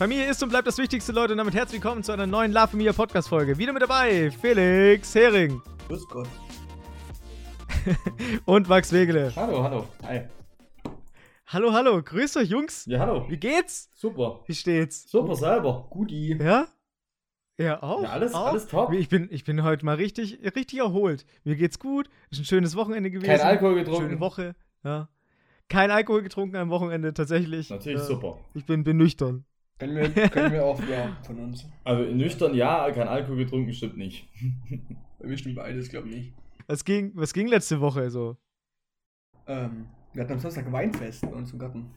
Familie ist und bleibt das Wichtigste, Leute. Und damit herzlich willkommen zu einer neuen La Familia Podcast-Folge. Wieder mit dabei Felix Hering. Grüß Gott. und Max Wegele. Hallo, hallo. Hi. Hallo, hallo. Grüßt euch, Jungs. Ja, hallo. Wie geht's? Super. Wie steht's? Super selber. Guti. Ja? Ja, auch. Ja, alles, auch. alles top. Ich bin, ich bin heute mal richtig, richtig erholt. Mir geht's gut. Ist ein schönes Wochenende gewesen. Kein Alkohol getrunken. Schöne Woche. Ja. Kein Alkohol getrunken am Wochenende, tatsächlich. Natürlich Äh, super. Ich bin, bin nüchtern. Können wir, können wir auch, ja, von uns. Also nüchtern ja, kein Alkohol getrunken stimmt nicht. Bei mir stimmt beides, glaube ich nicht. Was ging, was ging letzte Woche so? Ähm, wir hatten am Samstag Weinfest bei uns im Garten.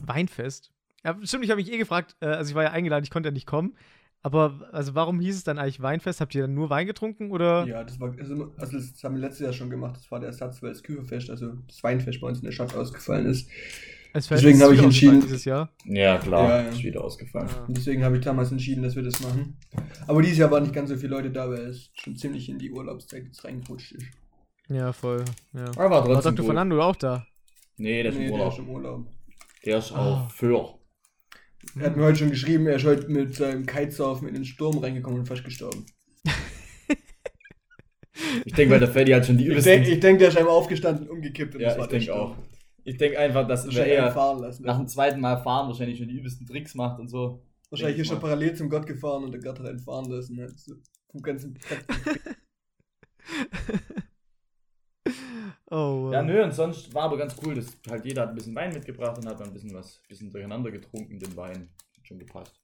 Weinfest? Ja, stimmt, ich habe mich eh gefragt, äh, also ich war ja eingeladen, ich konnte ja nicht kommen. Aber also warum hieß es dann eigentlich Weinfest? Habt ihr dann nur Wein getrunken oder? Ja, das war, also, also das haben wir letztes Jahr schon gemacht. Das war der Ersatz, weil das Küferfest, also das Weinfest bei uns in der Stadt ausgefallen ist. Es Deswegen habe ich entschieden- Dieses Jahr. Ja, klar. Ja, ja. Ist wieder ausgefallen. Ja. Und deswegen habe ich damals entschieden, dass wir das machen. Aber dieses Jahr waren nicht ganz so viele Leute da, weil es schon ziemlich in die Urlaubszeit jetzt reingerutscht ist. Ja, voll. Ja. Aber war War trotzdem Dr. gut. Fernando auch da? Nee, der ist Nee, im der Urlaub. ist im Urlaub. Der ist auch für. Er hat mir heute schon geschrieben, er ist heute mit seinem Kitesurfen in den Sturm reingekommen und fast gestorben. Ich denke, weil der Freddy hat schon die Ich übelsten... denke, ich denk, der ist einmal aufgestanden und umgekippt. Und ja, das war ich der denke auch. Ich denke einfach, dass er eher lassen. nach dem zweiten Mal fahren wahrscheinlich schon die übelsten Tricks macht und so. Wahrscheinlich ist er parallel zum Gott gefahren und der Gott hat ihn fahren lassen. Hat so vom ganzen Oh. Ja, nö, und sonst war aber ganz cool, dass halt jeder hat ein bisschen Wein mitgebracht und hat dann ein bisschen was, bisschen durcheinander getrunken, den Wein. Hat schon gepasst.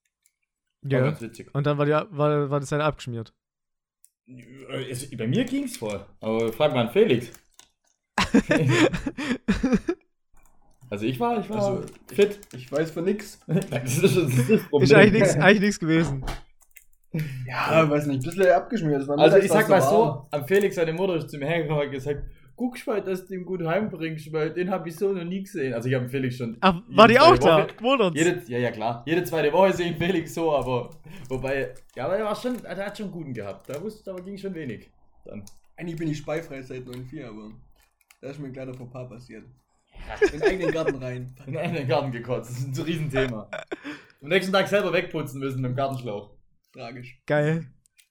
War Ja. ganz witzig. Und dann war, die, war, war das dann abgeschmiert. Äh, Es, bei mir ging's voll. Aber frag mal an Felix. also ich war, ich war Also, fit. Ich weiß von nix. Das ist, das ist das Problem. Ist eigentlich nichts eigentlich nix gewesen. Ja, weiß nicht, ein bisschen abgeschmiert. Das war Also ich sag mal so, am Felix seine Mutter ist zu mir hergekommen und hat gesagt, guck mal, dass du ihn gut heimbringst, weil den habe ich so noch nie gesehen. Also ich habe Felix schon Ach, war die auch da? Wundert's. Jede, ja, ja, klar. Jede zweite Woche sehe ich Felix so, aber wobei, ja, aber er war schon, er hat schon einen guten gehabt. Da, wusste, da ging schon wenig. Dann. Eigentlich bin ich speifrei seit 9.4, aber da ist mir ein kleiner Fauxpas passiert. In den eigenen Garten rein. In einen Garten gekotzt. Das ist ein Riesenthema. Am nächsten Tag selber wegputzen müssen mit dem Gartenschlauch. Tragisch. Geil.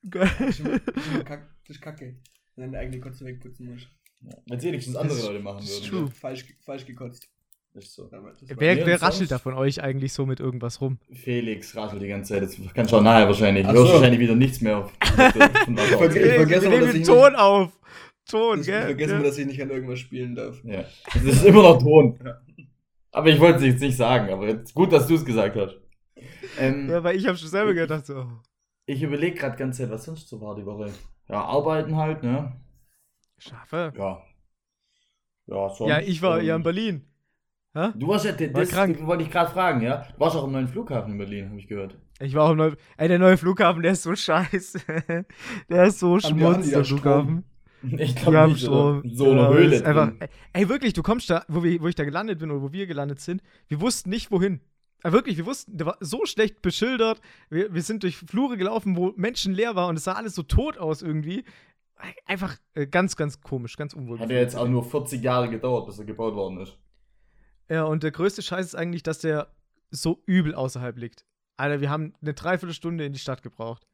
Geil. Das ist kack- das kacke. Wenn du deine eigene Kotze wegputzen musst. Ja. Wenn es wenigstens andere Leute machen das ist würden. true. Falsch, falsch gekotzt. Das ist so. Wer, wer raschelt da von euch eigentlich so mit irgendwas rum? Felix raschelt die ganze Zeit. Das kannst du auch nachher wahrscheinlich. Du Ach hörst so. wahrscheinlich wieder nichts mehr auf. Ich auf- verge- vergesse Wir immer, dass nehmen ich Ton auf. Ton, Ich gell? vergesse Ja. immer, dass ich nicht an irgendwas spielen darf. Ja. Das ist immer noch Ton. Aber ich wollte es jetzt nicht sagen, aber jetzt, gut, dass du es gesagt hast. Ähm, Ja, weil ich habe schon selber gedacht, so. Ich überlege gerade ganz Zeit, was sonst so war die Woche. Ja, arbeiten halt, ne? Schafe. Ja. Ja, sonst, Ja, ich war ähm, ja in Berlin. Hä? Du warst ja, das, War das krank. wollte ich gerade fragen, ja? Du warst auch am neuen Flughafen in Berlin, habe ich gehört. Ich war auch im neuen. Ey, der neue Flughafen, der ist so scheiße. der ist so Haben die- haben die schmutz, da der Strom? Ich Wir haben nicht? Strom. So eine Ja, Höhle. einfach, ey, wirklich, du kommst da, wo, wir, wo ich da gelandet bin oder wo wir gelandet sind, wir wussten nicht, wohin. Ja, wirklich, wir wussten, der war so schlecht beschildert. Wir, wir sind durch Flure gelaufen, wo Menschen leer war und es sah alles so tot aus irgendwie. Einfach äh, ganz, ganz komisch, ganz unwohl. Hat ja jetzt auch nur 40 Jahre gedauert, bis er gebaut worden ist. Ja, und der größte Scheiß ist eigentlich, dass der so übel außerhalb liegt. Alter, wir haben eine Dreiviertelstunde in die Stadt gebraucht.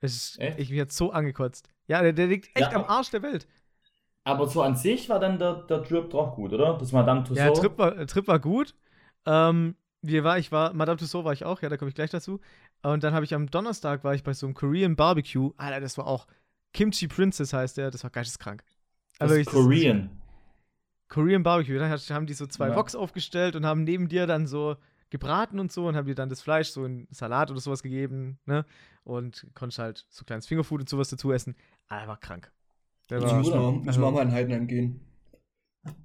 Es ist, Echt? ich bin jetzt so angekotzt. Ja, der, der liegt echt Ja. am Arsch der Welt. Aber so an sich war dann der, der Trip doch gut, oder? Das Madame Tussauds. Ja, Trip war, äh, Trip war gut. Ähm, wir war, ich war, Madame Tussauds war ich auch, ja, da komme ich gleich dazu. Und dann habe ich am Donnerstag war ich bei so einem Korean Barbecue. Alter, das war auch Kimchi Princess heißt der, das war geisteskrank. das Aber ist ich- Korean. Korean Barbecue. Dann haben die so zwei Ja. Woks aufgestellt und haben neben dir dann so gebraten und so und haben dir dann das Fleisch so in Salat oder sowas gegeben, ne? Und konntest halt so kleines Fingerfood und sowas dazu essen. Aber war krank. Der Ich war, muss mal, muss also- mal mal in Heidenheim gehen.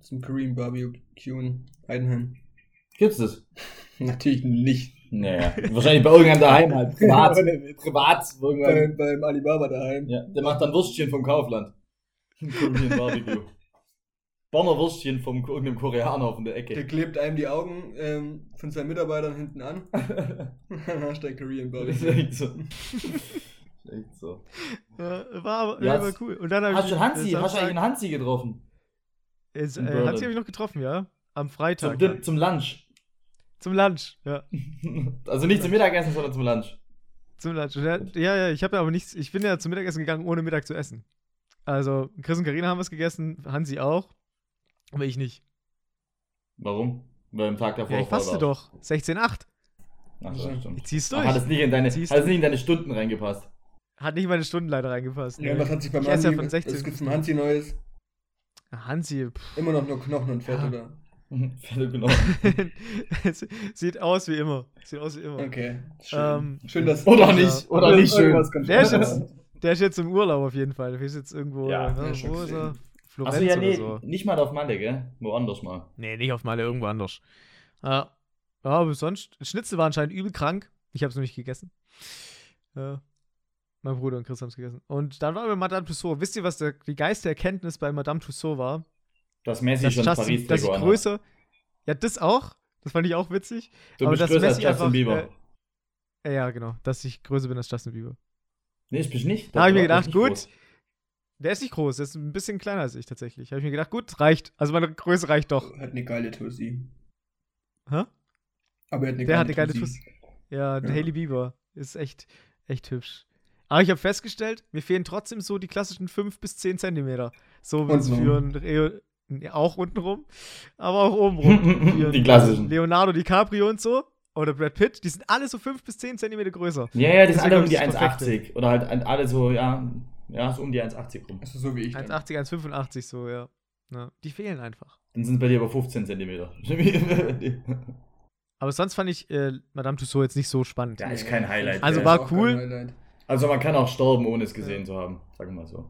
Zum Korean Barbecue in Heidenheim. Gibt's das? Natürlich nicht. Naja, wahrscheinlich bei irgendeinem daheim halt. Privat. privat. Irgendwann. Beim, beim Alibaba daheim. Ja, der macht dann Würstchen vom Kaufland. Korean Barbecue. Bonner Würstchen vom Ko- irgendeinem Koreaner von der Der Ecke. klebt einem die Augen ähm, von seinen Mitarbeitern hinten an. Dann hast du ein Korean Das ist Barbecue. echt so. Das ist echt so. Ja, war aber Ja, ja, war cool. Und dann Hast ich, du Hansi? äh, Hast du einen Hansi getroffen? Ist, in äh? Hansi habe ich noch getroffen, ja. Am Freitag. Zum, zum Lunch. Zum Lunch, ja. Also nicht zum Mittagessen, sondern zum Lunch. Zum Lunch. Der, ja, ja, ich habe ja aber nichts, ich bin ja zum Mittagessen gegangen, ohne Mittag zu essen. Also, Chris und Karina haben was gegessen, Hansi auch, aber ich nicht. Warum? Weil am Tag davor Ja, ich faste war. doch. 16,8. Ach so, stimmt. Ich zieh's Ach, durch. hat es nicht in deine, hat es nicht in deine Stunden reingepasst? Hat nicht meine Stunden leider reingepasst. Ja, nee. was hat sich beim Ich esse ja Hansi, von 16 was gibt's beim Hansi Neues? Ah, Hansi, pff. Immer noch nur Knochen und Fett, Ja. oder? Fälle genau. Es Sieht aus wie immer. Sieht aus wie immer. Okay. Schön, Ähm, schön dass Oder nicht, oder nicht schön. Der ist jetzt, der ist jetzt im Urlaub auf jeden Fall. Der ist jetzt irgendwo. Ja, ne, wo ist er? Florenz Achso, ja, nee, so. nicht mal auf Malle, gell? Woanders mal. Nee, nicht auf Malle, irgendwo anders. Ja, ja aber sonst, Schnitzel war anscheinend übel krank. Ich habe es noch nicht gegessen. Ja. Mein Bruder und Chris haben es gegessen. Und dann waren wir bei Madame Tussauds. Wisst ihr, was der, die geilste Erkenntnis bei Madame Tussauds war? Dass Messi Dass schon Justin, Paris dass anhat. größer. Ja, das auch. Das fand ich auch witzig. Du aber bist größer als Messi Justin einfach, Bieber. Äh, ja, genau. Dass ich größer bin als Justin Bieber. nee, ich bin nicht. Da hab ich mir gedacht, gut. groß. Der ist nicht groß, der ist ein bisschen kleiner als ich tatsächlich. Habe ich mir gedacht, gut, reicht. Also meine Größe reicht doch. Hat eine geile Tussi. Hä? Aber er hat eine Der geile hat eine geile Tussi. Tuss. Ja, der Ja. Haley Bieber ist echt, echt hübsch. Aber ich habe festgestellt, mir fehlen trotzdem so die klassischen 5 bis 10 Zentimeter. So Untenrum. für ein Reo, ja, auch untenrum, aber auch obenrum. Die klassischen. Leonardo DiCaprio und so. Oder Brad Pitt, die sind alle so 5 bis 10 Zentimeter größer. Ja, ja, die sind alle um die ist das Perfekte. 1,80. Oder halt ein- alle so, ja, ja, so um die 1,80 rum. Also so wie ich. dann. 1,80, 1,85 so, ja. ja. Die fehlen einfach. Dann sind es bei dir aber 15 Zentimeter. Aber sonst fand ich äh, Madame Tussauds jetzt nicht so spannend. Ja, ist kein Highlight. Also war cool. Also man kann auch sterben, ohne es gesehen zu haben. Sagen wir mal so.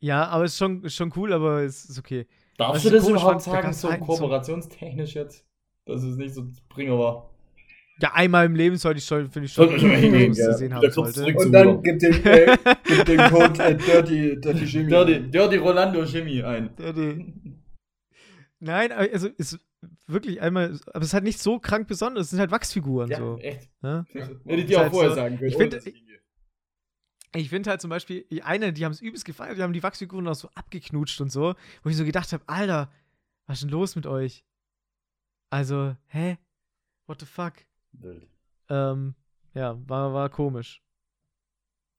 Ja, aber ist schon, ist schon cool, aber es ist okay. Darfst Was du das überhaupt sagen, so- kooperationstechnisch jetzt? Dass es nicht so Bringer war. Ja, einmal im Leben sollte ich schon, finde ich schon, man hingehen, gell? gesehen haben sollte. Und dann gibt den, äh, gibt den Code äh, Dirty, Dirty Jimmy. Dirty, Dirty Rolando Chemie ein. Die- Nein, aber also ist wirklich einmal, aber es ist halt nicht so krank besonders, es sind halt Wachsfiguren Ja, so. echt. Ne? Hätte ich dir auch halt vorher so- sagen können. ich ohne find- dass ginge. Ich finde halt zum Beispiel, die eine, die haben es übelst gefeiert, die haben die Wachsfiguren auch so abgeknutscht und so, wo ich so gedacht habe, Alter, was ist denn los mit euch? Also, hä? What the fuck? Wild. Ähm, ja, war, war komisch.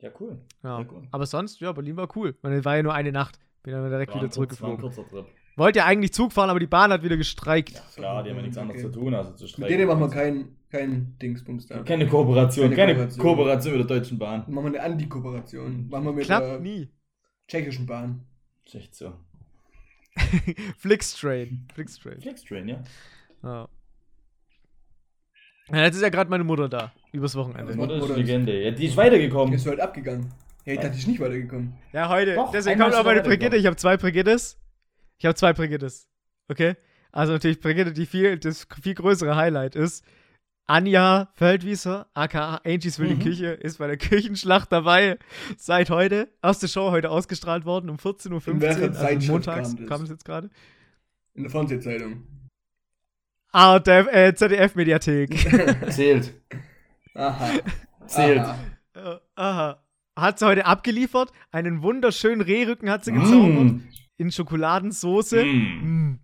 Ja, cool. Ja. Cool. Aber sonst, ja, Berlin war cool. Man war ja nur eine Nacht. Bin dann direkt War wieder ein kurz- war ein zurückgeflogen. kurzer Trip. Wollte ja eigentlich Zug fahren, aber die Bahn hat wieder gestreikt. Ja, klar, die haben ja nichts anderes Okay. zu tun, also zu Mit streiken. denen machen wir kein, kein Dingsbums da. Keine Kooperation, Keine keine, Kooperation. Kooperation mit der Deutschen Bahn. Machen wir eine Anti-Kooperation. Machen wir mit Klappt der nie. tschechischen Bahn. Echt so. Flixtrain. Flixtrain. Flextrain, ja. Ja. Ja. Jetzt ist ja gerade meine Mutter da. Übers Wochenende. Ja, Mutter ist ist- Legende. Ja, die ist weitergekommen. Ist halt abgegangen. Ja, ich dachte, ich nicht weitergekommen. Ja, heute. Doch, Deswegen kommt auch ist meine. Brigitte. Ich habe zwei Brigittes. Ich habe zwei Brigittes. Okay? Also natürlich Brigitte, die viel, das viel größere Highlight ist. Anja Feldwieser, aka Angies Wilde Mhm. Küche, ist bei der Küchenschlacht dabei. Seit heute. Erste Show heute ausgestrahlt worden um 14.15 In welcher Uhr. Also Zeitschrift montags kam das? kam es jetzt gerade. In der Fernsehzeitung. Ah, der äh, ZDF-Mediathek. Zählt. Aha. Zählt. Aha. Aha. Hat sie heute abgeliefert. Einen wunderschönen Rehrücken hat sie gezaubert. Mm. In Schokoladensoße. Mm. Mm.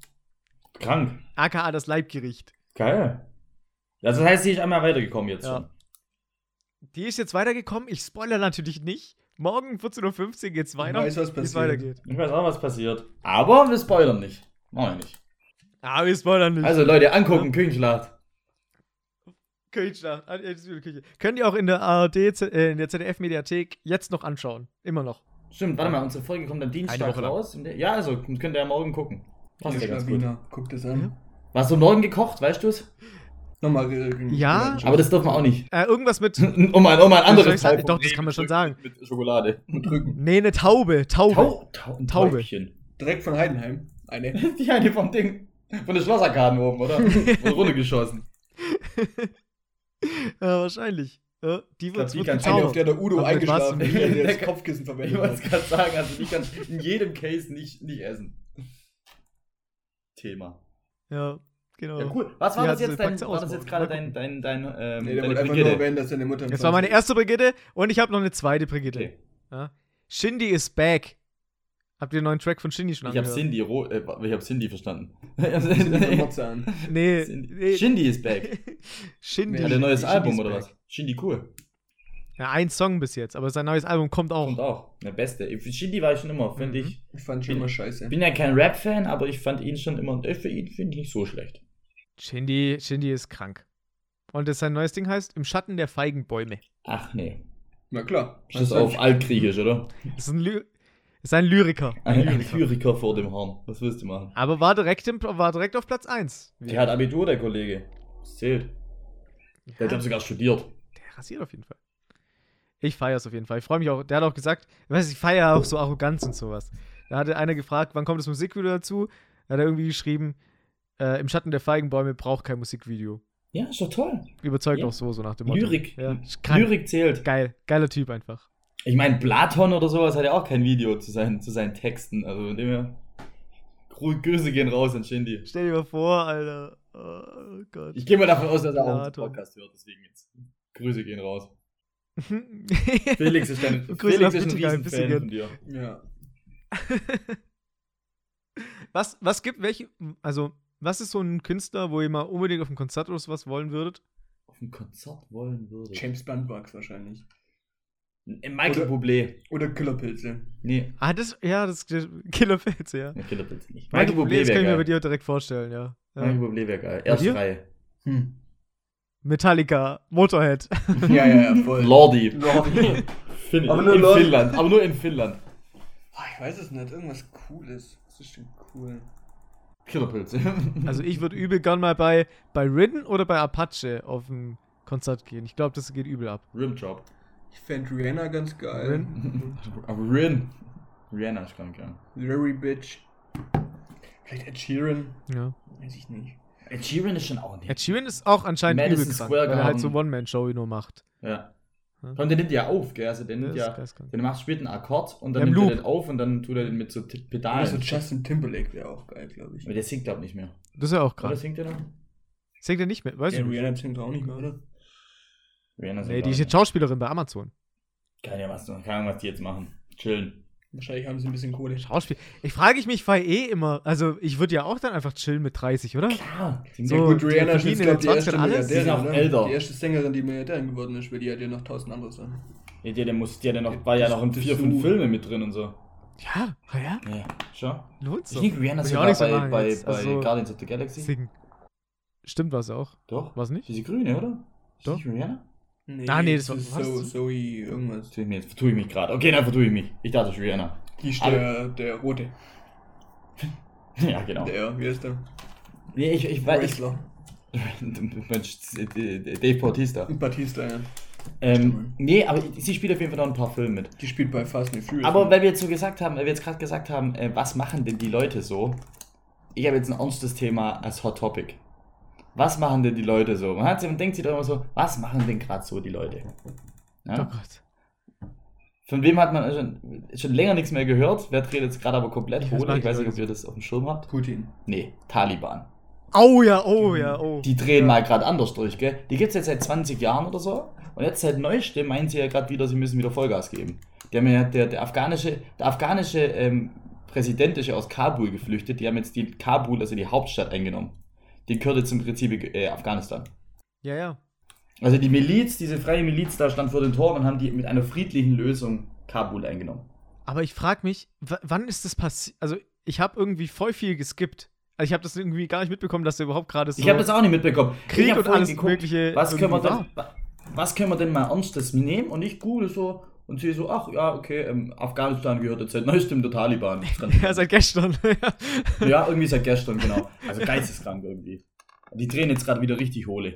Krank. AKA das Leibgericht. Geil. Also das heißt, sie ist einmal weitergekommen jetzt Ja. schon. Die ist jetzt weitergekommen. Ich spoilere natürlich nicht. Morgen 14.15 Uhr geht's weiter. weiß, was wie es passiert. weitergeht. Ich weiß auch, was passiert. Aber wir spoilern nicht. Machen wir nicht. Ah, wir spoilern nicht. Also Leute, angucken, Küchenschlacht. Küchenschlacht. Wieder Küche. Könnt ihr auch in der ARD, äh, in der ZDF-Mediathek jetzt noch anschauen. Immer noch. Stimmt, warte mal, unsere Folge kommt am Dienstag raus. Ja, also könnt ihr ja morgen gucken. Passt ja ganz gut. Guckt es an. Warst du morgen gekocht, weißt du es? Nochmal. äh, Ja, Aber das dürfen wir auch nicht. Äh, irgendwas mit. Um mal, um mal ein anderes Doch, das kann man schon sagen. Mit Schokolade. Mit Rücken. Nee, eine Taube. Taube. Tau, Tau, ein Taube. Direkt von Heidenheim. Eine. Die eine vom Ding. Von der Schlossarkaden oben, oder? Wurde runtergeschossen. Ja, wahrscheinlich. Ja, die wird, die gezaubert. auf der der Udo Aber eingeschlafen ist, der Bier? das Kopfkissen Ich verwendet wollte hat. es gerade sagen, also die kannst in jedem Case nicht, nicht essen. Thema. Ja, genau. Ja, cool. Was war das jetzt dein, war das jetzt gerade Mal dein, dein, dein, ähm, Nee, der deine wollte einfach nur Brigitte? erwähnen, dass seine Mutter. Das war meine erste Brigitte und ich habe noch eine zweite Brigitte. Okay. Ja. Shindy is back. Habt ihr den neuen Track von Shindy schon Ich habe angehört? Cindy, ro äh, ich hab Cindy verstanden. Nee, Cindy. nee. Shindy ist back. Shindy. Hat er ein neues Shindy's Album oder back. was? Shindy cool. Ja, ein Song bis jetzt, aber sein neues Album kommt auch. Kommt auch. Der beste. Für Shindy war ich schon immer, finde Mhm. ich. Ich fand schon immer scheiße. Bin ja kein Rap-Fan, aber ich fand ihn schon immer. Für ihn finde ich nicht so schlecht. Shindy, Shindy ist krank. Und das sein neues Ding heißt Im Schatten der Feigenbäume. Ach nee. Na klar. Ist das Was auf Altgriechisch, oder? Das ist ein, ist ein Lyriker. Ein, ein Lyriker vor dem Horn. Was willst du machen? Aber war direkt, im, war direkt auf Platz 1. Der hat Abitur, der Kollege. Das zählt. Der hat Ja, sogar studiert. der rasiert auf jeden Fall. Ich feiere es auf jeden Fall. Ich freue mich auch. Der hat auch gesagt, ich weiß, ich feiere auch so Arroganz und sowas. Da hatte einer gefragt, wann kommt das Musikvideo dazu? Da hat er irgendwie geschrieben, äh, im Schatten der Feigenbäume braucht kein Musikvideo. Ja, ist doch toll. Überzeugt Ja. auch so, so nach dem Motto. Lyrik. Ja. Lyrik zählt. Geil. Geiler Typ einfach. Ich meine, Platon oder sowas hat ja auch kein Video zu seinen, zu seinen Texten. Also von dem her. Grüße gehen raus an Shindy. Stell dir mal vor, Alter. Oh Gott. Ich gehe mal davon aus, dass er auch Platon. den Podcast hört, deswegen jetzt. Grüße gehen raus. Felix. Ist, ein, Grüße Felix ist ein Riesenfan Michigan. von dir. Ja. was, was gibt, welche, also, was ist so ein Künstler, wo ihr mal unbedingt auf ein Konzert oder sowas wollen würdet? Auf ein Konzert wollen würde. James Blunt wahrscheinlich. Äh, Michael Oder- Bublé. Oder Killerpilze. Nee, Ah, das, ja, das ist Killerpilze, ja. nee Killer bitte nicht. Michael Bublé, das kann ich mir bei dir direkt vorstellen, ja. Michael ja. Bublé wäre geil. Erste Reihe. Hm. Metallica, Motorhead. Ja, ja, ja, voll. Lordi. Lordi. Aber nur in Lordi. Finnland. Aber nur in Finnland. Ah, ich weiß es nicht. Irgendwas Cooles. Was ist denn cool? Killerpilze. Also ich würde übel gern mal bei, bei Ridden oder bei Apache auf ein Konzert gehen. Ich glaube, das geht übel ab. Rimjob. Ich fände Rihanna ganz geil. Rin? Aber Rin. Rihanna ist krank, ja. Larry Bitch. Vielleicht Ed Sheeran. Ja. Weiß ich nicht. Ed Sheeran ist schon auch nicht. Ed Sheeran ist auch anscheinend Madison übel krank, weil er halt so. One-Man-Show nur macht. Ja. Ja. Und der nimmt ja auf, gell? Also der nimmt ist ja. Der macht spielt einen Akkord und dann Ja, im nimmt er den auf und dann tut er den mit so T- Pedalen. Also Justin Timberlake wäre auch geil, glaube ich. Aber der singt glaub nicht mehr. Das ist ja auch Oder krass. singt er noch? Singt er nicht mehr? Weiß Ja, ich nicht. Rihanna singt auch nicht mehr, oder? Rihanna Nee, die ist jetzt Schauspielerin bei Amazon. Keine Ahnung, was, keine Ahnung, was die jetzt machen. Chillen. Wahrscheinlich haben sie ein bisschen Kohle. Schauspiel. Ich frage ich mich bei eh immer, also ich würde ja auch dann einfach chillen mit 30, oder? Klar. Die So, ja gut, die Rihanna ist jetzt, glaube in die erste 20ern alles. Die auch älter. ne? Die erste Sängerin, die Milliardärin geworden ist, weil die hat ja noch tausend andere Sachen. Ja, der, der, muss, der, der noch, war ja noch in vier, fünf Filme mit drin und so. Ja, ah ja, Ja, schon. lohnt Ich so. denke, Rihanna ist ich so bei, bei, bei Also- Guardians of the Galaxy. Singen. Stimmt was auch. Doch. Was nicht? Diese grüne, oder? Ist Doch. nicht Rihanna? Nee, Ah, nee, das war- so, Zoe irgendwas. Ich mich jetzt, vertue ich mich gerade. Okay, dann vertue ich mich. Ich dachte, Rihanna. Die ist der, der Rote. ja, genau. Der, wie heißt der? Nee, ich, ich weiß. Wrestler. Mensch, Dave Bautista. Batista, ja. Ähm, nee, aber sie spielt auf jeden Fall noch ein paar Filme mit. Die spielt bei Fast and Furious. Aber weil wir jetzt so gesagt haben, weil wir jetzt gerade gesagt haben, äh, was machen denn die Leute so? Ich habe jetzt ein ernstes Thema als Hot Topic. Was machen denn die Leute so? Man, hat, man denkt sich doch immer so, was machen denn gerade so die Leute? Oh Ja? Gott. Von wem hat man schon, schon länger nichts mehr gehört? Wer dreht jetzt gerade aber komplett hoch? Ich weiß nicht, ob ihr das auf dem Schirm habt. Putin. Nee, Taliban. Oh ja, oh ja, oh. Die drehen mal gerade anders durch, gell? Die gibt es jetzt seit 20 Jahren oder so. Und jetzt seit neuestem meinen sie ja gerade wieder, sie müssen wieder Vollgas geben. Die haben ja, der, der afghanische, der afghanische ähm, Präsident ist ja aus Kabul geflüchtet. Die haben jetzt die Kabul, also die Hauptstadt, eingenommen. Die jetzt im Prinzip äh, Afghanistan. Ja, ja. Also die Miliz, diese freie Miliz da stand vor den Toren und haben die mit einer friedlichen Lösung Kabul eingenommen. Aber ich frage mich, wann ist das passiert? Also, ich habe irgendwie voll viel geskippt. Also, ich habe das irgendwie gar nicht mitbekommen, dass da überhaupt gerade so Ich habe das auch nicht mitbekommen. Krieg und alles Mögliche Was können, wir denn, wa- was können wir denn mal ernstes nehmen? Und ich google so und sehe so, ach ja, okay, ähm, Afghanistan gehört jetzt seit neuestem der Taliban. Ja, seit gestern. ja, irgendwie seit gestern, genau. Also geisteskrank irgendwie. Die drehen jetzt gerade wieder richtig hohle.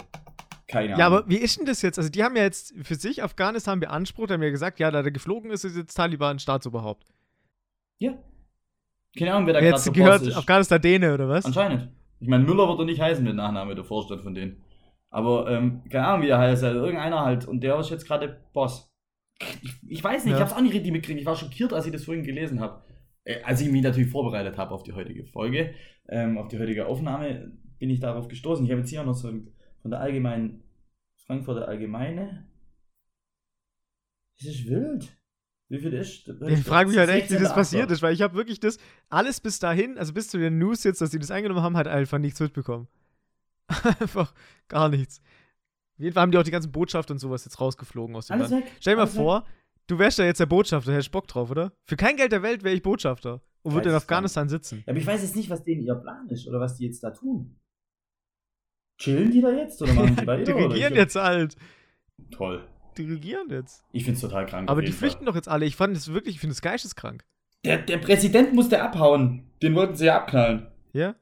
Keine Ahnung. ja, aber wie ist denn das jetzt? Also, die haben ja jetzt für sich Afghanistan beansprucht, haben ja gesagt, ja, da der geflogen ist, ist jetzt Taliban Staatsoberhaupt. Ja. Keine Ahnung, wer da gerade Jetzt so gehört ist. Afghanistan Däne, oder was? Anscheinend. Ich meine, Müller wird doch nicht heißen, der Nachname der Vorstand von denen. Aber, ähm, keine Ahnung, wie der heißt. Also irgendeiner halt. Und der ist jetzt gerade Boss. Ich, ich weiß nicht, Ja. ich hab's auch nicht richtig mitgekriegt. Ich war schockiert, als ich das vorhin gelesen habe. Äh, als ich mich natürlich vorbereitet habe auf die heutige Folge, ähm, auf die heutige Aufnahme, bin ich darauf gestoßen. Ich habe jetzt hier auch noch so ein- von der allgemeinen, Frankfurter Allgemeine. Das ist wild. Wie viel ist? Ich frage mich halt echt, wie das 16.8.. passiert ist, weil ich habe wirklich das alles bis dahin, also bis zu den News jetzt, dass sie das eingenommen haben, halt einfach nichts mitbekommen. einfach gar nichts. Auf jeden Fall haben die auch die ganzen Botschaften und sowas jetzt rausgeflogen aus dem Alles Land. weg. Stell dir mal alles weg. vor, du wärst ja jetzt der Botschafter, hättest Bock drauf, oder? Für kein Geld der Welt wäre ich Botschafter und würde in Afghanistan sitzen. Ja, aber ich weiß jetzt nicht, was denen ihr Plan ist oder was die jetzt da tun. Chillen die da jetzt oder machen die weiter? Die regieren jetzt halt. Toll. Die regieren jetzt. Ich find's total krank. Aber die flüchten doch jetzt alle. Ich fand es wirklich, ich finde es geisteskrank. Der, der Präsident musste abhauen. Den wollten sie ja abknallen. Ja?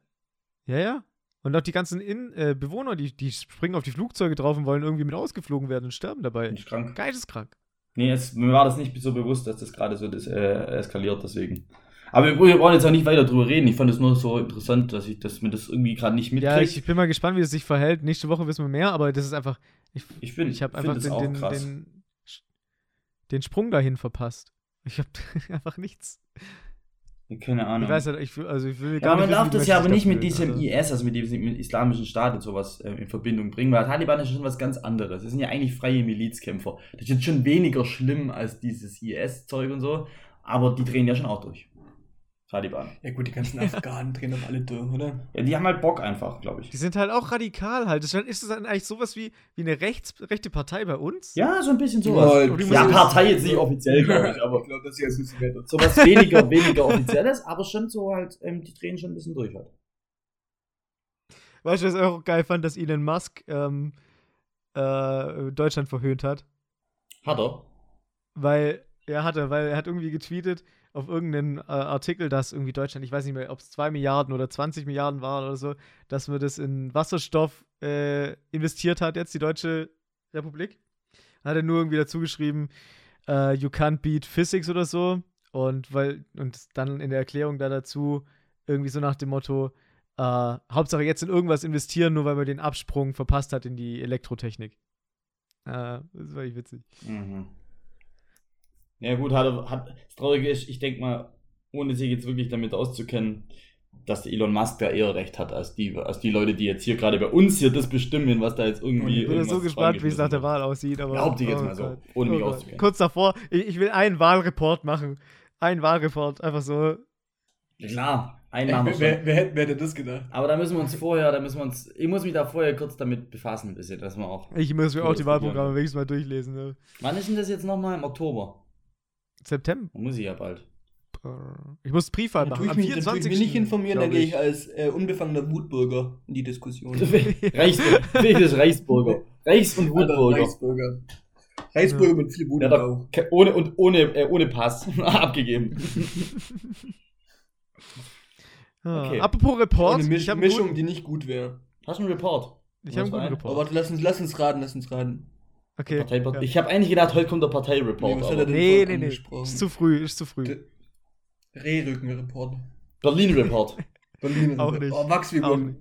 Ja, ja. Und auch die ganzen In äh, Bewohner, die, die springen auf die Flugzeuge drauf und wollen irgendwie mit ausgeflogen werden und sterben dabei. Bin ich krank. Geisteskrank. Nee, es, mir war das nicht so bewusst, dass das gerade so das, äh, eskaliert, deswegen. Aber wir, wir brauchen jetzt auch nicht weiter drüber reden. Ich fand es nur so interessant, dass ich dass mir das irgendwie gerade nicht mitkriege. Ja, ich, ich bin mal gespannt, wie es sich verhält. Nächste Woche wissen wir mehr, aber das ist einfach. Ich, ich bin, ich habe einfach den, den, den, den Sprung dahin verpasst. Ich habe einfach nichts. Keine Ahnung. Ich weiß halt, ich will, also ich will Ja, gar man nicht. darf wissen, wie das ja aber nicht mit diesem fühlen, IS, also mit diesem islamischen Staat und sowas äh, in Verbindung bringen, weil Taliban ist schon was ganz anderes. Das sind ja eigentlich freie Milizkämpfer. Das ist jetzt schon weniger schlimm als dieses IS-Zeug und so, aber die drehen ja schon auch durch. Taliban. Ja gut, die ganzen Afghanen drehen doch alle durch, oder? Ja, die haben halt Bock einfach, glaube ich. Die sind halt auch radikal halt. Ist das dann eigentlich sowas wie, wie eine rechts, rechte Partei bei uns? Ja, so ein bisschen sowas. Ja, Ja, ja Partei jetzt nicht offiziell, glaube ich, aber ich glaube, das hier ist nicht wert. sowas weniger, weniger offizielles, aber schon so halt, ähm, die drehen schon ein bisschen durch halt. Weißt du, was ich auch geil fand, dass Elon Musk ähm, äh, Deutschland verhöhnt hat? Hat er? Weil, er hatte, weil er hat irgendwie getweetet auf irgendeinen äh, Artikel, dass irgendwie Deutschland, ich weiß nicht mehr, ob es 2 Milliarden oder 20 Milliarden waren oder so, dass man das in Wasserstoff äh, investiert hat, jetzt die Deutsche Republik. Hat er nur irgendwie dazu geschrieben, äh, you can't beat physics oder so. Und weil, und dann in der Erklärung da dazu irgendwie so nach dem Motto, äh, Hauptsache jetzt in irgendwas investieren, nur weil man den Absprung verpasst hat in die Elektrotechnik. Äh, das war echt witzig. Mhm. Ja gut, hat, er- hat, das Traurige ist, ich denke mal, ohne sich jetzt wirklich damit auszukennen, dass der Elon Musk da eher recht hat, als die, als die Leute, die jetzt hier gerade bei uns hier das bestimmen, was da jetzt irgendwie. Ich bin so gespannt, wie es nach der Wahl aussieht. Aber, Behaupte ich jetzt oh mal so, Gott. ohne mich Oh auszukennen. Kurz davor, ich, ich will einen Wahlreport machen. Einen Wahlreport, einfach so. klar, einen machen Wer, wer, hätte, wer hätte das gedacht? Aber da müssen wir uns vorher, da müssen wir uns, ich muss mich da vorher kurz damit befassen, ein bisschen, dass wir auch. Ich muss mir auch die Wahlprogramme wenigstens mal durchlesen. Ne? Wann ist denn das jetzt nochmal? Im Oktober. September. Da muss ich ja bald. Ich muss Briefwahl machen. ich Am mich, dann tue ich 24. mich nicht informieren, dann glaub gehe ich als äh, unbefangener Wutbürger in die Diskussion. Reichs, richtig Reichsbürger. Reichs- und Alter, Wutbürger. Reichsbürger. Reichsbürger mit viel Wut Ja, da, ohne, und ohne, äh, ohne Pass abgegeben. Ah, Okay. Apropos Report. Eine Misch ich habe Mischung, die nicht gut wäre. Hast du einen Report? ich hab einen guten Aber Report. warte, lass uns, lass uns raten, lass uns raten. Okay. Partei, ja. Ich habe eigentlich gedacht, heute kommt der Parteireport. Nee? Nee, nee, nee. Ist zu früh, ist zu früh. Rehrückenreport. Berlin-Report. Berlin Auch nicht. Oh, Auch Wachsfigur.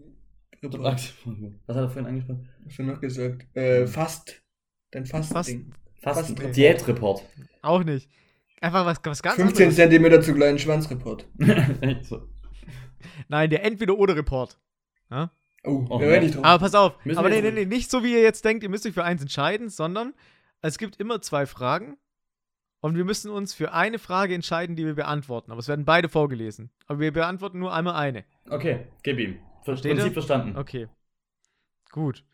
Was hat er vorhin angesprochen? Was hat er noch gesagt? Äh, fast. Dein Fast- Fast-Ding. Fast Fast- ein Diätreport. Auch nicht. Einfach was, was ganz 15 anderes. Zentimeter zu kleinen Schwanzreport. so. Nein, der Entweder-Oder-Report. Ja? Oh, Oh, nicht drauf. Aber pass auf, Müssen aber nee, nee, nee, nicht so wie ihr jetzt denkt, ihr müsst euch für eins entscheiden, sondern es gibt immer zwei Fragen und wir müssen uns für eine Frage entscheiden, die wir beantworten. Aber es werden beide vorgelesen. Aber wir beantworten nur einmal eine. Okay, gib ihm. Ver Versteht Prinzip ihr? verstanden. Okay. Gut.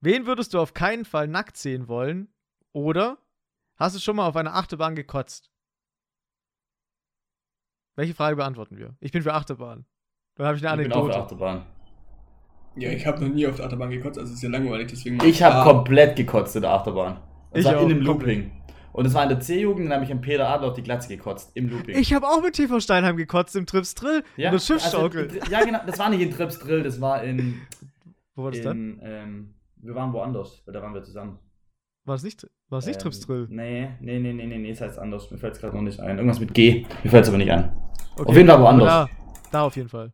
Wen würdest du auf keinen Fall nackt sehen wollen? Oder hast du schon mal auf einer Achterbahn gekotzt? Welche Frage beantworten wir? Ich bin für Achterbahn. Dann habe ich eine Ich bin auf der Anekdote. Achterbahn. Ja, ich habe noch nie auf der Achterbahn gekotzt, also ist ja langweilig, deswegen. Ich habe komplett gekotzt in der Achterbahn. Und Ich auch, in einem komplett. Looping. Und es war in der C-Jugend, dann habe ich am Peter Adler auf die Glatze gekotzt. Im Looping. Ich habe auch mit TV Steinheim gekotzt im Trips Drill. ja, in der Schiffsschaukel. Also, in- ja, genau. Das war nicht in Trips Drill, das war in. Wo war das dann? in ähm, wir waren woanders, weil da waren wir zusammen. War das nicht, war nicht Ähm, Trips Drill? Nee, nee, nee, nee, nee, nee, das heißt anders. Mir fällt es gerade noch nicht ein. Irgendwas mit G. Mir fällt es aber nicht ein. Okay. Auf jeden Fall woanders. Da, da auf jeden Fall.